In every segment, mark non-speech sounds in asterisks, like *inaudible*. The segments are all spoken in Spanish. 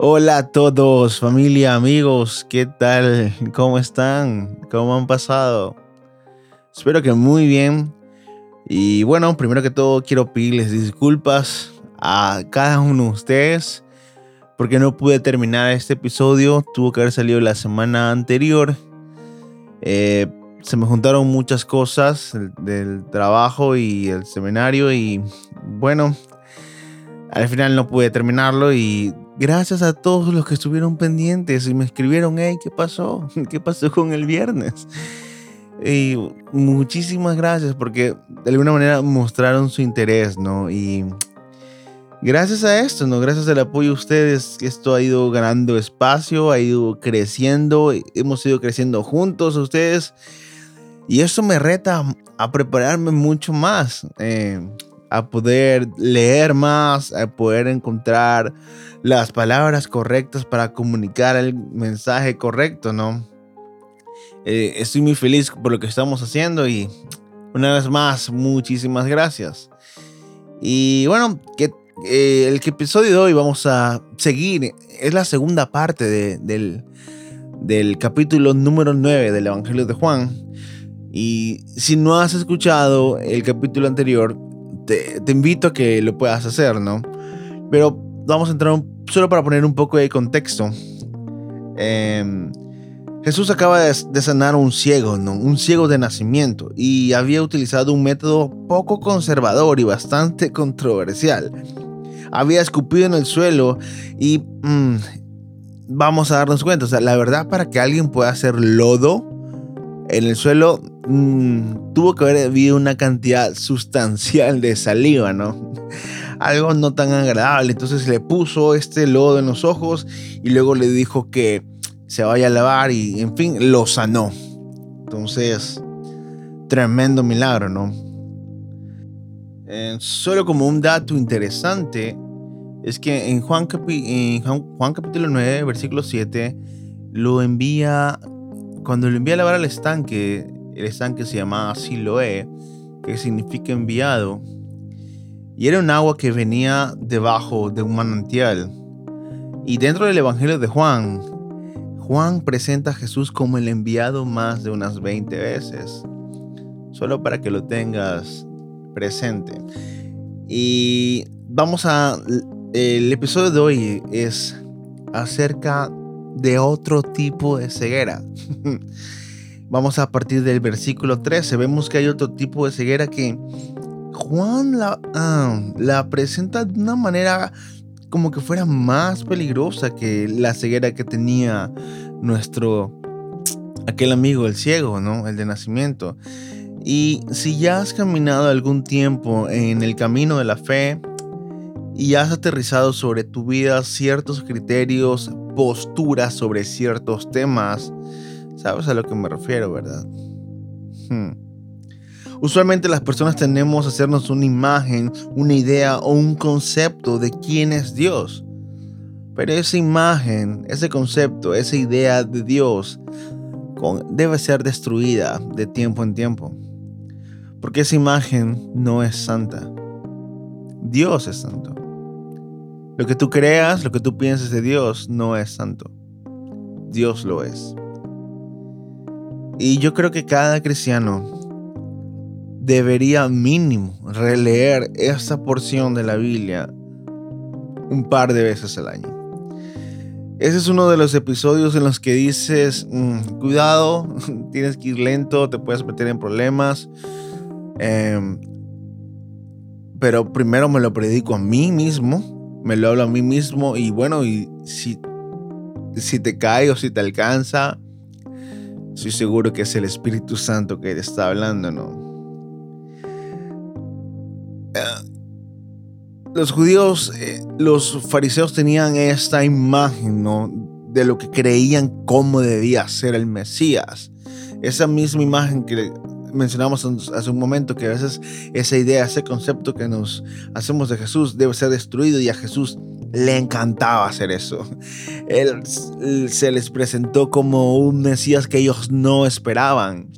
Hola a todos, familia, amigos, ¿qué tal? ¿Cómo están? ¿Cómo han pasado? Espero que muy bien. Y bueno, primero que todo quiero pedirles disculpas a cada uno de ustedes porque no pude terminar este episodio. Tuvo que haber salido la semana anterior. Eh, se me juntaron muchas cosas del trabajo y el seminario y bueno, al final no pude terminarlo y gracias a todos los que estuvieron pendientes y me escribieron, hey, ¿qué pasó? *laughs* ¿Qué pasó con el viernes? Y muchísimas gracias porque de alguna manera mostraron su interés, ¿no? Y gracias a esto, ¿no? Gracias al apoyo de ustedes, esto ha ido ganando espacio, ha ido creciendo, hemos ido creciendo juntos ustedes. Y eso me reta a prepararme mucho más, eh, a poder leer más, a poder encontrar las palabras correctas para comunicar el mensaje correcto, ¿no? Eh, estoy muy feliz por lo que estamos haciendo y una vez más, muchísimas gracias. Y bueno, que, eh, el episodio de hoy vamos a seguir, es la segunda parte del, del capítulo número 9 del Evangelio de Juan. Y si no has escuchado el capítulo anterior, te, invito a que lo puedas hacer, ¿no? Pero vamos a entrar solo para poner un poco de contexto. Em, Jesús acaba de, sanar a un ciego, ¿no? Un ciego de nacimiento y había utilizado un método poco conservador y bastante controversial. Había escupido en el suelo y mm, vamos a darnos cuenta, o sea, la verdad para que alguien pueda hacer lodo en el suelo Mm, tuvo que haber habido una cantidad sustancial de saliva, ¿no? *laughs* Algo no tan agradable. Entonces le puso este lodo en los ojos y luego le dijo que se vaya a lavar y, en fin, lo sanó. Entonces, tremendo milagro, ¿no? Eh, solo como un dato interesante, es que en Juan, en Juan capítulo 9, versículo 7, lo envía, cuando lo envía a lavar al estanque, el estanque se llamaba Siloé, que significa enviado, y era un agua que venía debajo de un manantial. Y dentro del Evangelio de Juan, Juan presenta a Jesús como el enviado más de unas 20 veces, solo para que lo tengas presente. Y vamos a... El episodio de hoy es acerca de otro tipo de ceguera. *laughs* Vamos a partir del versículo 13. Vemos que hay otro tipo de ceguera que Juan la, ah, la presenta de una manera como que fuera más peligrosa que la ceguera que tenía nuestro aquel amigo el ciego, ¿no? El de nacimiento. Y si ya has caminado algún tiempo en el camino de la fe y has aterrizado sobre tu vida ciertos criterios, posturas sobre ciertos temas, ¿Sabes a lo que me refiero, verdad? Hmm. Usualmente las personas tenemos a hacernos una imagen, una idea o un concepto de quién es Dios. Pero esa imagen, ese concepto, esa idea de Dios debe ser destruida de tiempo en tiempo. Porque esa imagen no es santa. Dios es santo. Lo que tú creas, lo que tú pienses de Dios no es santo. Dios lo es. Y yo creo que cada cristiano debería mínimo releer esta porción de la Biblia un par de veces al año. Ese es uno de los episodios en los que dices, mm, cuidado, *laughs* tienes que ir lento, te puedes meter en problemas. Em, pero primero me lo predico a mí mismo, me lo hablo a mí mismo y bueno, y si, si te cae o si te alcanza, Estoy seguro que es el Espíritu Santo que te está hablando, ¿no? Eh, los judíos, eh, los fariseos tenían esta imagen, ¿no? De lo que creían cómo debía ser el Mesías. Esa misma imagen que mencionamos hace un momento, que a veces esa idea, ese concepto que nos hacemos de Jesús debe ser destruido y a Jesús le encantaba hacer eso. *laughs* Él se les presentó como un Mesías que ellos no esperaban.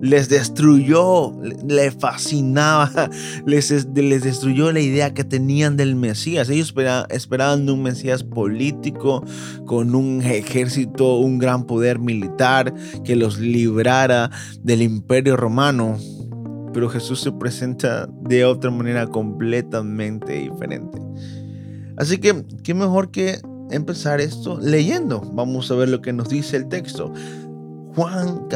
Les destruyó, le fascinaba, *laughs* les, les destruyó la idea que tenían del Mesías. Ellos esperaban un Mesías político, con un ejército, un gran poder militar que los librara del imperio romano. Pero Jesús se presenta de otra manera completamente diferente. Así que, ¿qué mejor que empezar esto leyendo? Vamos a ver lo que nos dice el texto. Juan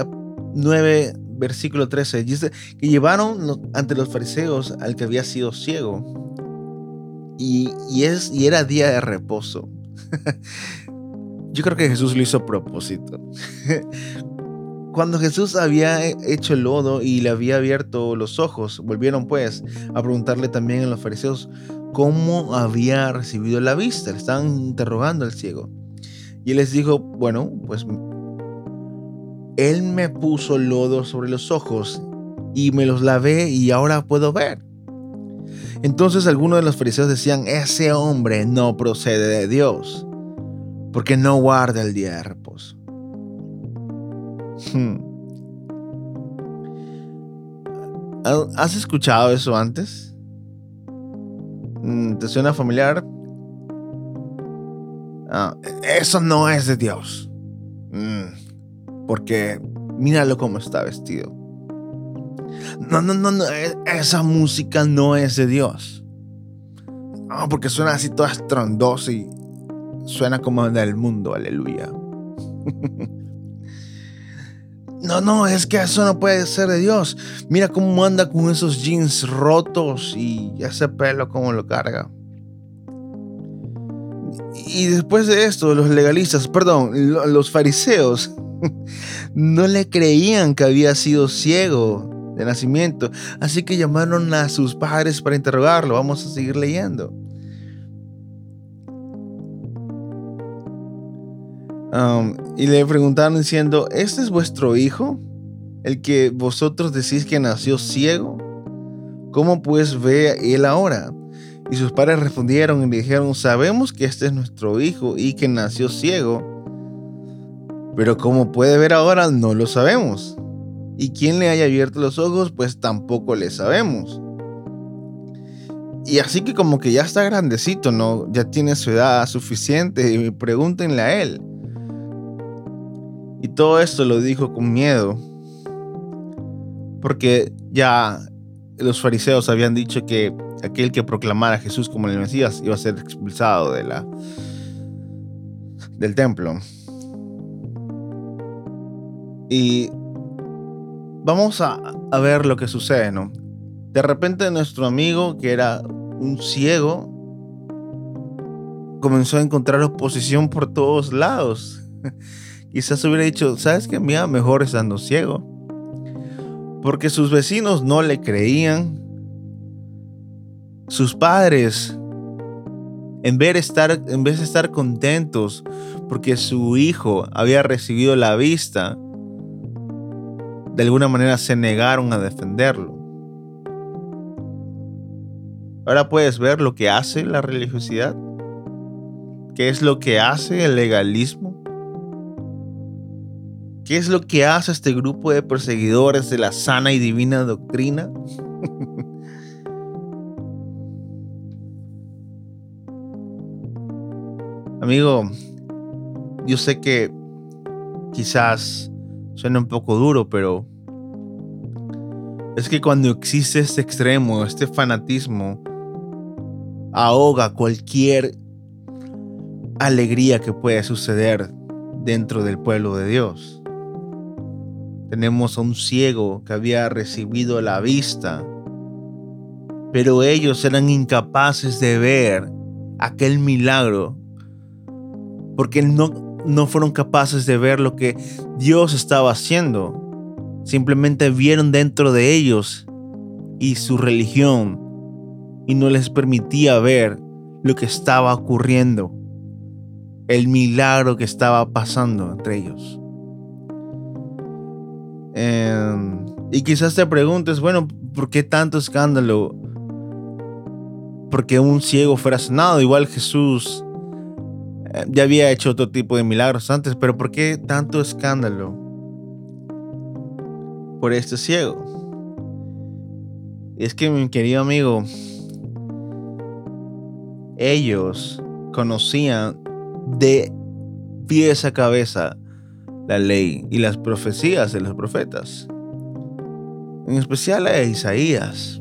9, versículo 13, dice que llevaron ante los fariseos al que había sido ciego y, es, y era día de reposo. *laughs* Yo creo que Jesús lo hizo a propósito. *laughs* Cuando Jesús había hecho el lodo y le había abierto los ojos, volvieron pues a preguntarle también a los fariseos cómo había recibido la vista. Le estaban interrogando al ciego. Y él les dijo, bueno, pues él me puso lodo sobre los ojos y me los lavé y ahora puedo ver. Entonces algunos de los fariseos decían, ese hombre no procede de Dios, porque no guarda el día de reposo. Hmm. ¿Has escuchado eso antes? Mm, ¿Te suena familiar? Ah, eso no es de Dios. Mm porque míralo cómo está vestido. No, no, no, no, e, esa música no es de Dios. No, porque suena así toda estrondosa y suena como del mundo, aleluya. *laughs* No, no, es que eso no puede ser de Dios. Mira cómo anda con esos jeans rotos y ese pelo como lo carga. Y después de esto, los legalistas, perdón, los fariseos no le creían que había sido ciego de nacimiento, así que llamaron a sus padres para interrogarlo. Vamos a seguir leyendo. Um, y le preguntaron diciendo, ¿este es vuestro hijo? El que vosotros decís que nació ciego. ¿Cómo pues ve él ahora? Y sus padres respondieron y le dijeron, sabemos que este es nuestro hijo y que nació ciego pero como puede ver ahora, no lo sabemos. Y quién le haya abierto los ojos, pues tampoco le sabemos. Y así que como que ya está grandecito, ¿no? Ya tiene su edad suficiente y pregúntenle a él. Y todo esto lo dijo con miedo. Porque ya los fariseos habían dicho que aquel que proclamara a Jesús como el Mesías iba a ser expulsado de la del templo. Y vamos a, ver lo que sucede, ¿no? De repente nuestro amigo, que era un ciego, comenzó a encontrar oposición por todos lados. *laughs* Quizás hubiera dicho, ¿sabes qué? Mira, mejor estando ciego. Porque sus vecinos no le creían. Sus padres, en estar, en vez de estar contentos porque su hijo había recibido la vista, de alguna manera se negaron a defenderlo. Ahora puedes ver lo que hace la religiosidad, qué es lo que hace el legalismo, qué es lo que hace este grupo de perseguidores de la sana y divina doctrina. *laughs* Amigo, yo sé que quizás Suena un poco duro, pero es que cuando existe este extremo, este fanatismo, ahoga cualquier alegría que pueda suceder dentro del pueblo de Dios. Tenemos a un ciego que había recibido la vista, pero ellos eran incapaces de ver aquel milagro porque no no fueron capaces de ver lo que Dios estaba haciendo. Simplemente vieron dentro de ellos y su religión y no les permitía ver lo que estaba ocurriendo, el milagro que estaba pasando entre ellos. Em, y quizás te preguntes, bueno, ¿por qué tanto escándalo? Porque un ciego fuera sanado, igual Jesús ya había hecho otro tipo de milagros antes, pero ¿por qué tanto escándalo? por este ciego. Y es que mi querido amigo, ellos conocían de pies a cabeza la ley y las profecías de los profetas. En especial a Isaías.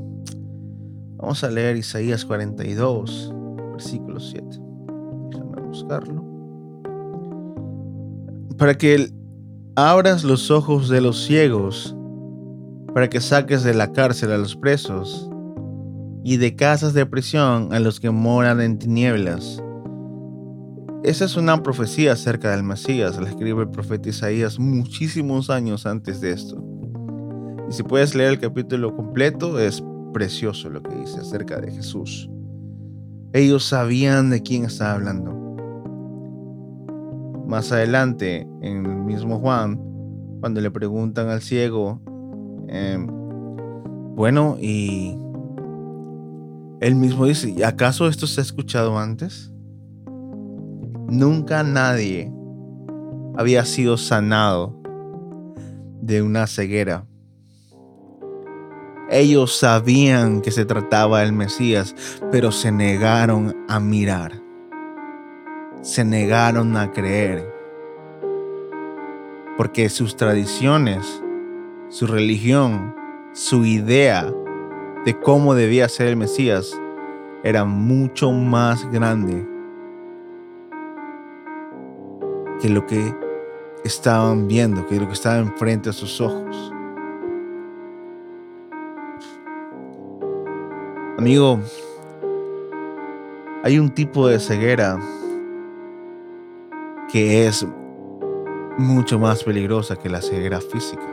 Vamos a leer Isaías 42, versículo 7. Para que abras los ojos de los ciegos, para que saques de la cárcel a los presos y de casas de prisión a los que moran en tinieblas. Esa es una profecía acerca del Mesías, la escribe el profeta Isaías muchísimos años antes de esto. Y si puedes leer el capítulo completo, es precioso lo que dice acerca de Jesús. Ellos sabían de quién estaba hablando. Más adelante, en el mismo Juan, cuando le preguntan al ciego, em, bueno, y él mismo dice, ¿acaso esto se ha escuchado antes? Nunca nadie había sido sanado de una ceguera. Ellos sabían que se trataba del Mesías, pero se negaron a mirar. Se negaron a creer. Porque sus tradiciones, su religión, su idea de cómo debía ser el Mesías era mucho más grande que lo que estaban viendo, que lo que estaba enfrente a sus ojos. Amigo, hay un tipo de ceguera que es mucho más peligrosa que la ceguera física.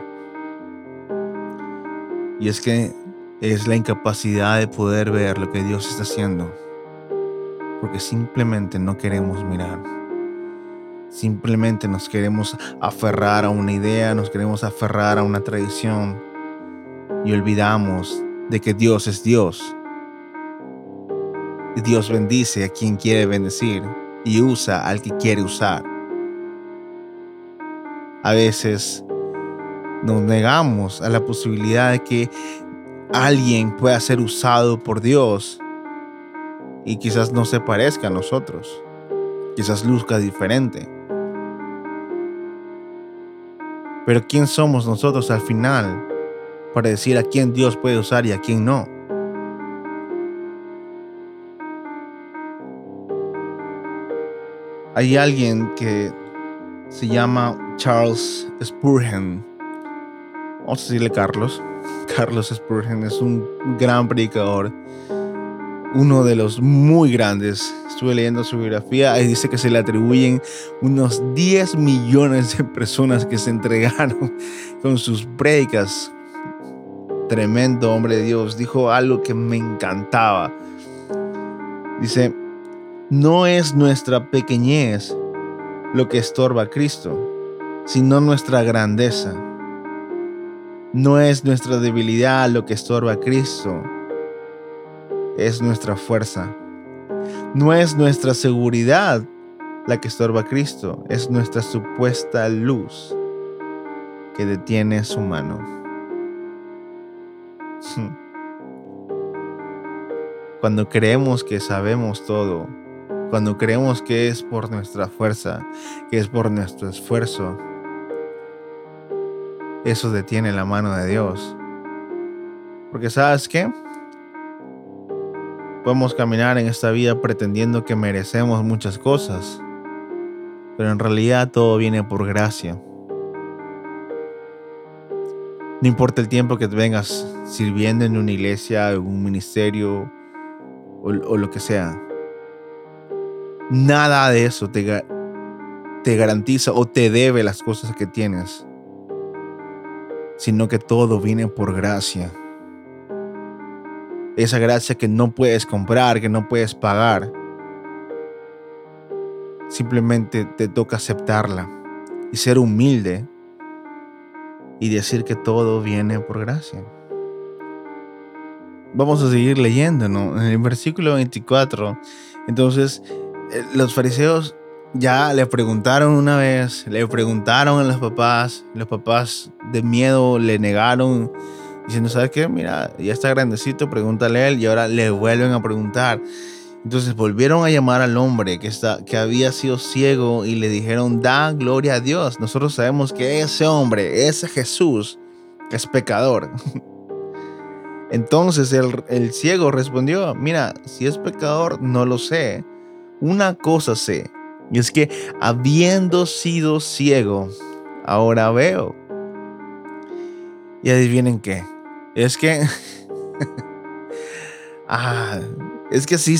Y es que es la incapacidad de poder ver lo que Dios está haciendo. Porque simplemente no queremos mirar. Simplemente nos queremos aferrar a una idea, nos queremos aferrar a una tradición y olvidamos de que Dios es Dios. Dios bendice a quien quiere bendecir y usa al que quiere usar. A veces nos negamos a la posibilidad de que alguien pueda ser usado por Dios y quizás no se parezca a nosotros, quizás luzca diferente. Pero ¿quién somos nosotros al final para decir a quién Dios puede usar y a quién no? Hay alguien que se llama Charles Spurgeon. Vamos a decirle Carlos. *laughs* Carlos Spurgeon es un gran predicador, uno de los muy grandes. Estuve leyendo su biografía y dice que se le atribuyen unos 10 millones de personas que se entregaron *laughs* con sus predicas. Tremendo hombre de Dios. Dijo algo que me encantaba. Dice, no es nuestra pequeñez lo que estorba a Cristo, sino nuestra grandeza. No es nuestra debilidad lo que estorba a Cristo, es nuestra fuerza. No es nuestra seguridad la que estorba a Cristo, es nuestra supuesta luz que detiene su mano. *laughs* Cuando creemos que sabemos todo, cuando creemos que es por nuestra fuerza, que es por nuestro esfuerzo, eso detiene la mano de Dios. Porque sabes qué? Podemos caminar en esta vida pretendiendo que merecemos muchas cosas, pero en realidad todo viene por gracia. No importa el tiempo que te vengas sirviendo en una iglesia, en un ministerio o, o lo que sea. Nada de eso te, te garantiza o te debe las cosas que tienes sino que todo viene por gracia. Esa gracia que no puedes comprar, que no puedes pagar. Simplemente te toca aceptarla y ser humilde y decir que todo viene por gracia. Vamos a seguir leyendo, ¿no? En el versículo 24, entonces los fariseos ya le preguntaron una vez, le preguntaron a los papás, los papás de miedo le negaron, diciendo, ¿sabes qué? Mira, ya está grandecito, pregúntale a él, y ahora le vuelven a preguntar. Entonces volvieron a llamar al hombre que, está, que había sido ciego y le dijeron, da gloria a Dios. Nosotros sabemos que ese hombre, ese Jesús, es pecador. *laughs* Entonces el, el ciego respondió, mira, si es pecador, no lo sé. Una cosa sé, y es que habiendo sido ciego, ahora veo. Y adivinen qué. Es que... *laughs* ah, es que así,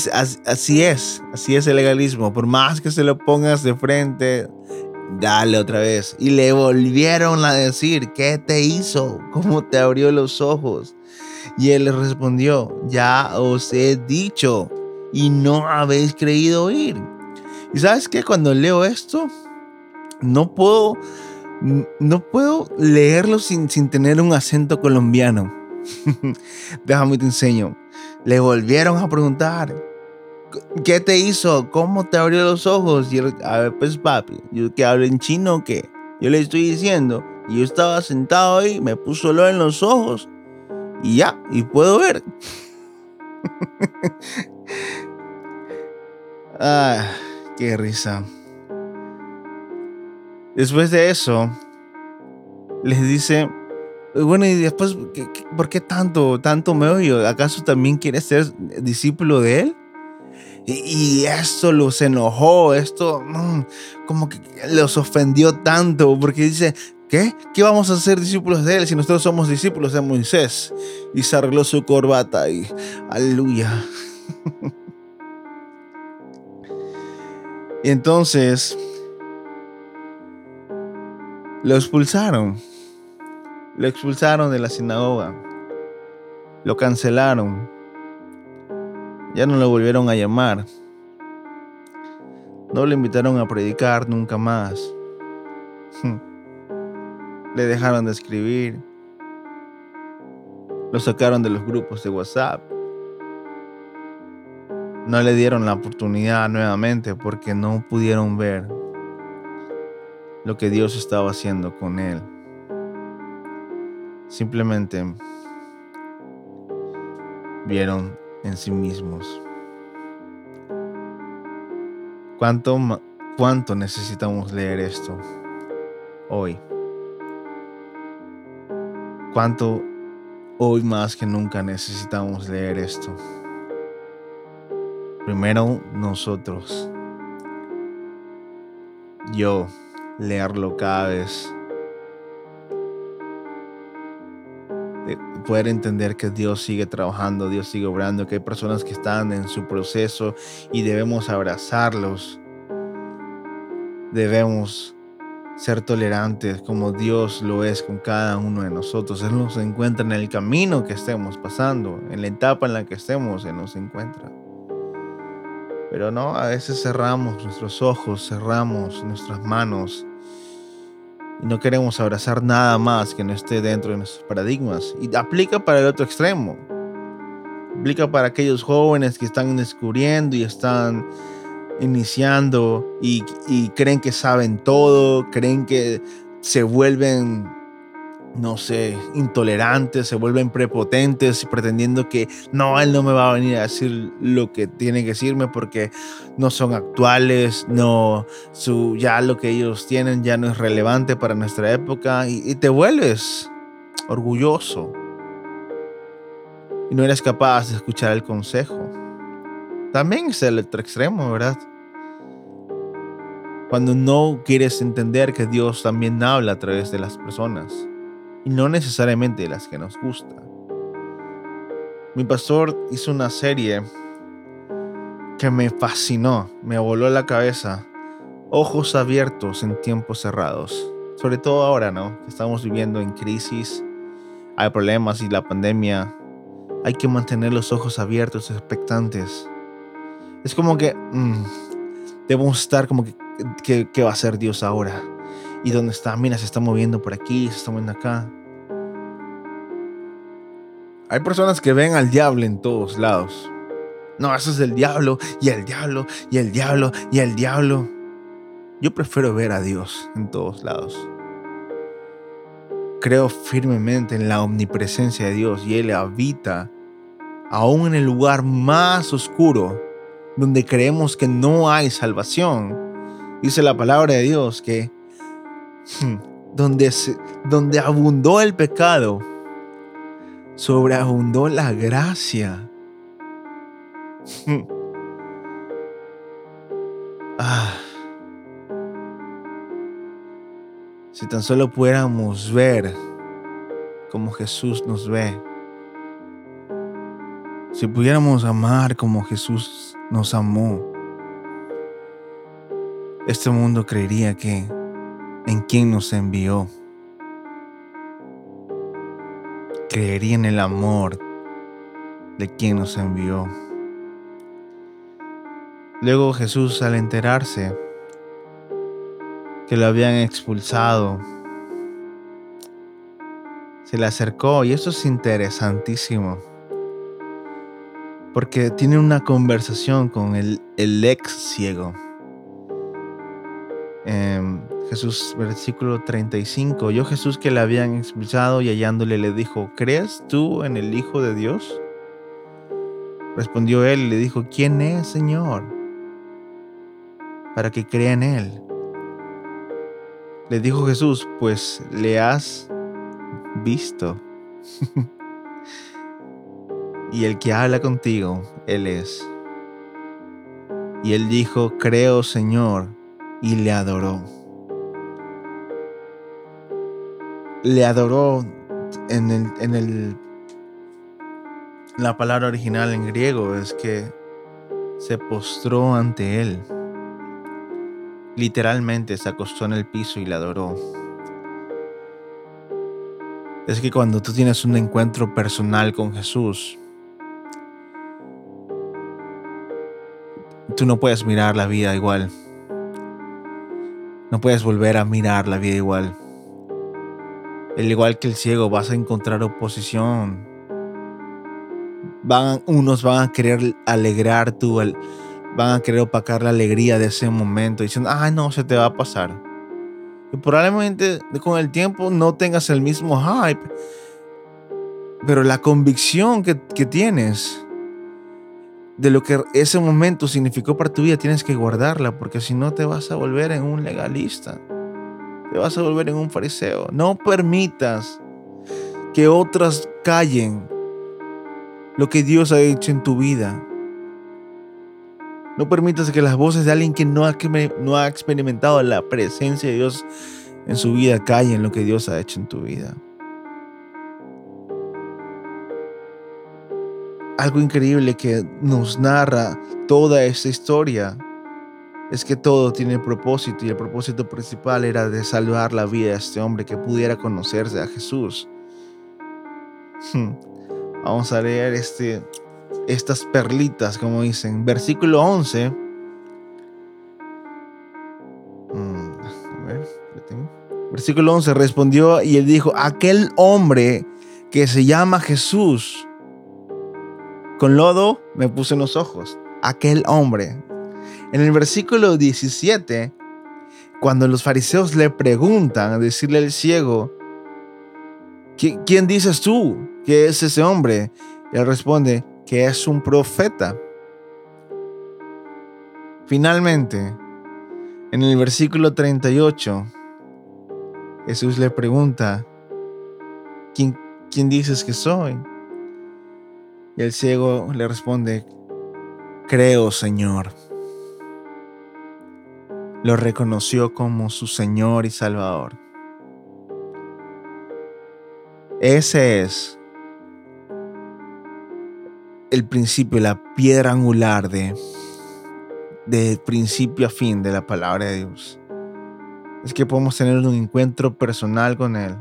así es. Así es el legalismo. Por más que se lo pongas de frente, dale otra vez. Y le volvieron a decir, ¿qué te hizo? ¿Cómo te abrió los ojos? Y él respondió, ya os he dicho y no habéis creído oír. Y sabes que cuando leo esto, no puedo, no puedo leerlo sin, sin tener un acento colombiano. *laughs* Déjame te enseño. Le volvieron a preguntar, ¿qué te hizo? ¿Cómo te abrió los ojos? Y a ver, pues papi, ¿yo que hablo en chino o qué? Yo le estoy diciendo, y yo estaba sentado ahí, me puso lo en los ojos, y ya, y puedo ver. *laughs* ah. Qué risa. Después de eso, les dice, bueno, y después, ¿por qué tanto, tanto me odio? ¿Acaso también quieres ser discípulo de él? Y, esto los enojó, esto mm, como que los ofendió tanto, porque dice, ¿qué? ¿Qué vamos a ser discípulos de él si nosotros somos discípulos de Moisés? Y se arregló su corbata y, aleluya. *laughs* Y entonces lo expulsaron. Lo expulsaron de la sinagoga. Lo cancelaron. Ya no lo volvieron a llamar. No le invitaron a predicar nunca más. *laughs* Le dejaron de escribir. Lo sacaron de los grupos de WhatsApp no le dieron la oportunidad nuevamente porque no pudieron ver lo que Dios estaba haciendo con él. Simplemente vieron en sí mismos. ¿Cuánto, cuánto necesitamos leer esto hoy? ¿Cuánto hoy más que nunca necesitamos leer esto? Primero nosotros. Yo leerlo cada vez. poder entender que Dios sigue trabajando, Dios sigue obrando, que hay personas que están en su proceso y debemos abrazarlos. Debemos ser tolerantes como Dios lo es con cada uno de nosotros. Él nos encuentra en el camino que estemos pasando, en la etapa en la que estemos, Él nos encuentra. Pero no, a veces cerramos nuestros ojos, cerramos nuestras manos y no queremos abrazar nada más que no esté dentro de nuestros paradigmas. Y aplica para el otro extremo. Aplica para aquellos jóvenes que están descubriendo y están iniciando y, y creen que saben todo, creen que se vuelven no sé, intolerantes, se vuelven prepotentes, pretendiendo que no, él no me va a venir a decir lo que tiene que decirme porque no son actuales, no, su, ya lo que ellos tienen ya no es relevante para nuestra época y, y te vuelves orgulloso y no eres capaz de escuchar el consejo. También es el otro extremo, ¿verdad? Cuando no quieres entender que Dios también habla a través de las personas y no necesariamente las que nos gustan. Mi pastor hizo una serie que me fascinó, me voló la cabeza. Ojos abiertos en tiempos cerrados. Sobre todo ahora, ¿no? Estamos viviendo en crisis, hay problemas y la pandemia. Hay que mantener los ojos abiertos, expectantes. Es como que mm, debemos estar como que, ¿qué va a hacer Dios ahora? ¿Y dónde está? Mira, se está moviendo por aquí, se está moviendo acá. Hay personas que ven al diablo en todos lados. No, eso es el diablo y el diablo y el diablo y el diablo. Yo prefiero ver a Dios en todos lados. Creo firmemente en la omnipresencia de Dios y Él habita aún en el lugar más oscuro, donde creemos que no hay salvación. Dice la palabra de Dios que hmm, donde, donde abundó el pecado, sobreabundó la gracia. Hmm. Ah. Si tan solo pudiéramos ver como Jesús nos ve. Si pudiéramos amar como Jesús nos amó. Este mundo creería que en quien nos envió. Creería en el amor de quien nos envió. Luego Jesús al enterarse que lo habían expulsado, se le acercó y eso es interesantísimo. Porque tiene una conversación con el, el ex ciego. Em, Jesús, versículo 35. Yo Jesús que le habían expulsado y hallándole le dijo, ¿crees tú en el Hijo de Dios? Respondió él y le dijo, ¿quién es, Señor? Para que crea en él. Le dijo Jesús, pues le has visto. *laughs* y el que habla contigo, Él es. Y él dijo, creo Señor, y le adoró. Le adoró en el, en el la palabra original en griego es que se postró ante él. Literalmente se acostó en el piso y le adoró. Es que cuando tú tienes un encuentro personal con Jesús, tú no puedes mirar la vida igual. No puedes volver a mirar la vida igual. El igual que el ciego, vas a encontrar oposición. Van, unos van a querer alegrar tu, van a querer opacar la alegría de ese momento diciendo, ah, no, se te va a pasar. Y probablemente con el tiempo no tengas el mismo hype, pero la convicción que tienes de lo que ese momento significó para tu vida tienes que guardarla, porque si no te vas a volver en un legalista, te vas a volver en un fariseo. No permitas que otras callen lo que Dios ha hecho en tu vida. No permitas que las voces de alguien que no ha, experimentado la presencia de Dios en su vida callen lo que Dios ha hecho en tu vida. Algo increíble que nos narra toda esta historia es que todo tiene propósito y el propósito principal era de salvar la vida de este hombre que pudiera conocerse a Jesús. Hmm. Vamos a leer este, estas perlitas, como dicen. Versículo 11. Mm, Versículo 11 respondió y él dijo, aquel hombre que se llama Jesús, con lodo me puse en los ojos. Aquel hombre. En el versículo 17, cuando los fariseos le preguntan, decirle al ciego, ¿quién dices tú que es ese hombre? él responde, que es un profeta. Finalmente, en el versículo 38, Jesús le pregunta, ¿quién, quién dices que soy? Y el ciego le responde, creo, Señor. Lo reconoció como su Señor y Salvador. Ese es el principio, la piedra angular de, de principio a fin de la palabra de Dios. Es que podemos tener un encuentro personal con Él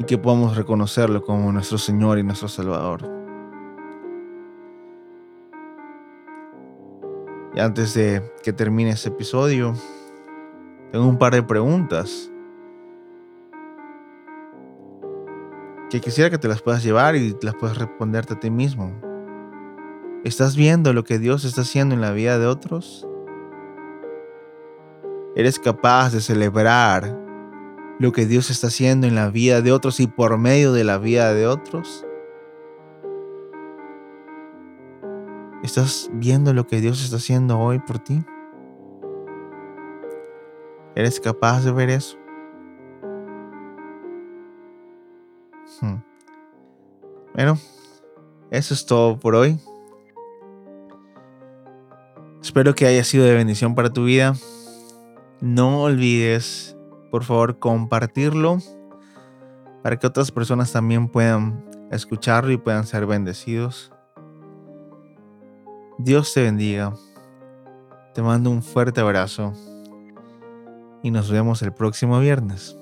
y que podamos reconocerlo como nuestro Señor y nuestro Salvador. Y antes de que termine este episodio, tengo un par de preguntas que quisiera que te las puedas llevar y las puedas responderte a ti mismo. ¿Estás viendo lo que Dios está haciendo en la vida de otros? Eres capaz de celebrar lo que Dios está haciendo en la vida de otros y por medio de la vida de otros. ¿Estás viendo lo que Dios está haciendo hoy por ti? ¿Eres capaz de ver eso? Hmm. Bueno, eso es todo por hoy. Espero que haya sido de bendición para tu vida. No olvides, por favor, compartirlo para que otras personas también puedan escucharlo y puedan ser bendecidos. Dios te bendiga. Te mando un fuerte abrazo y nos vemos el próximo viernes.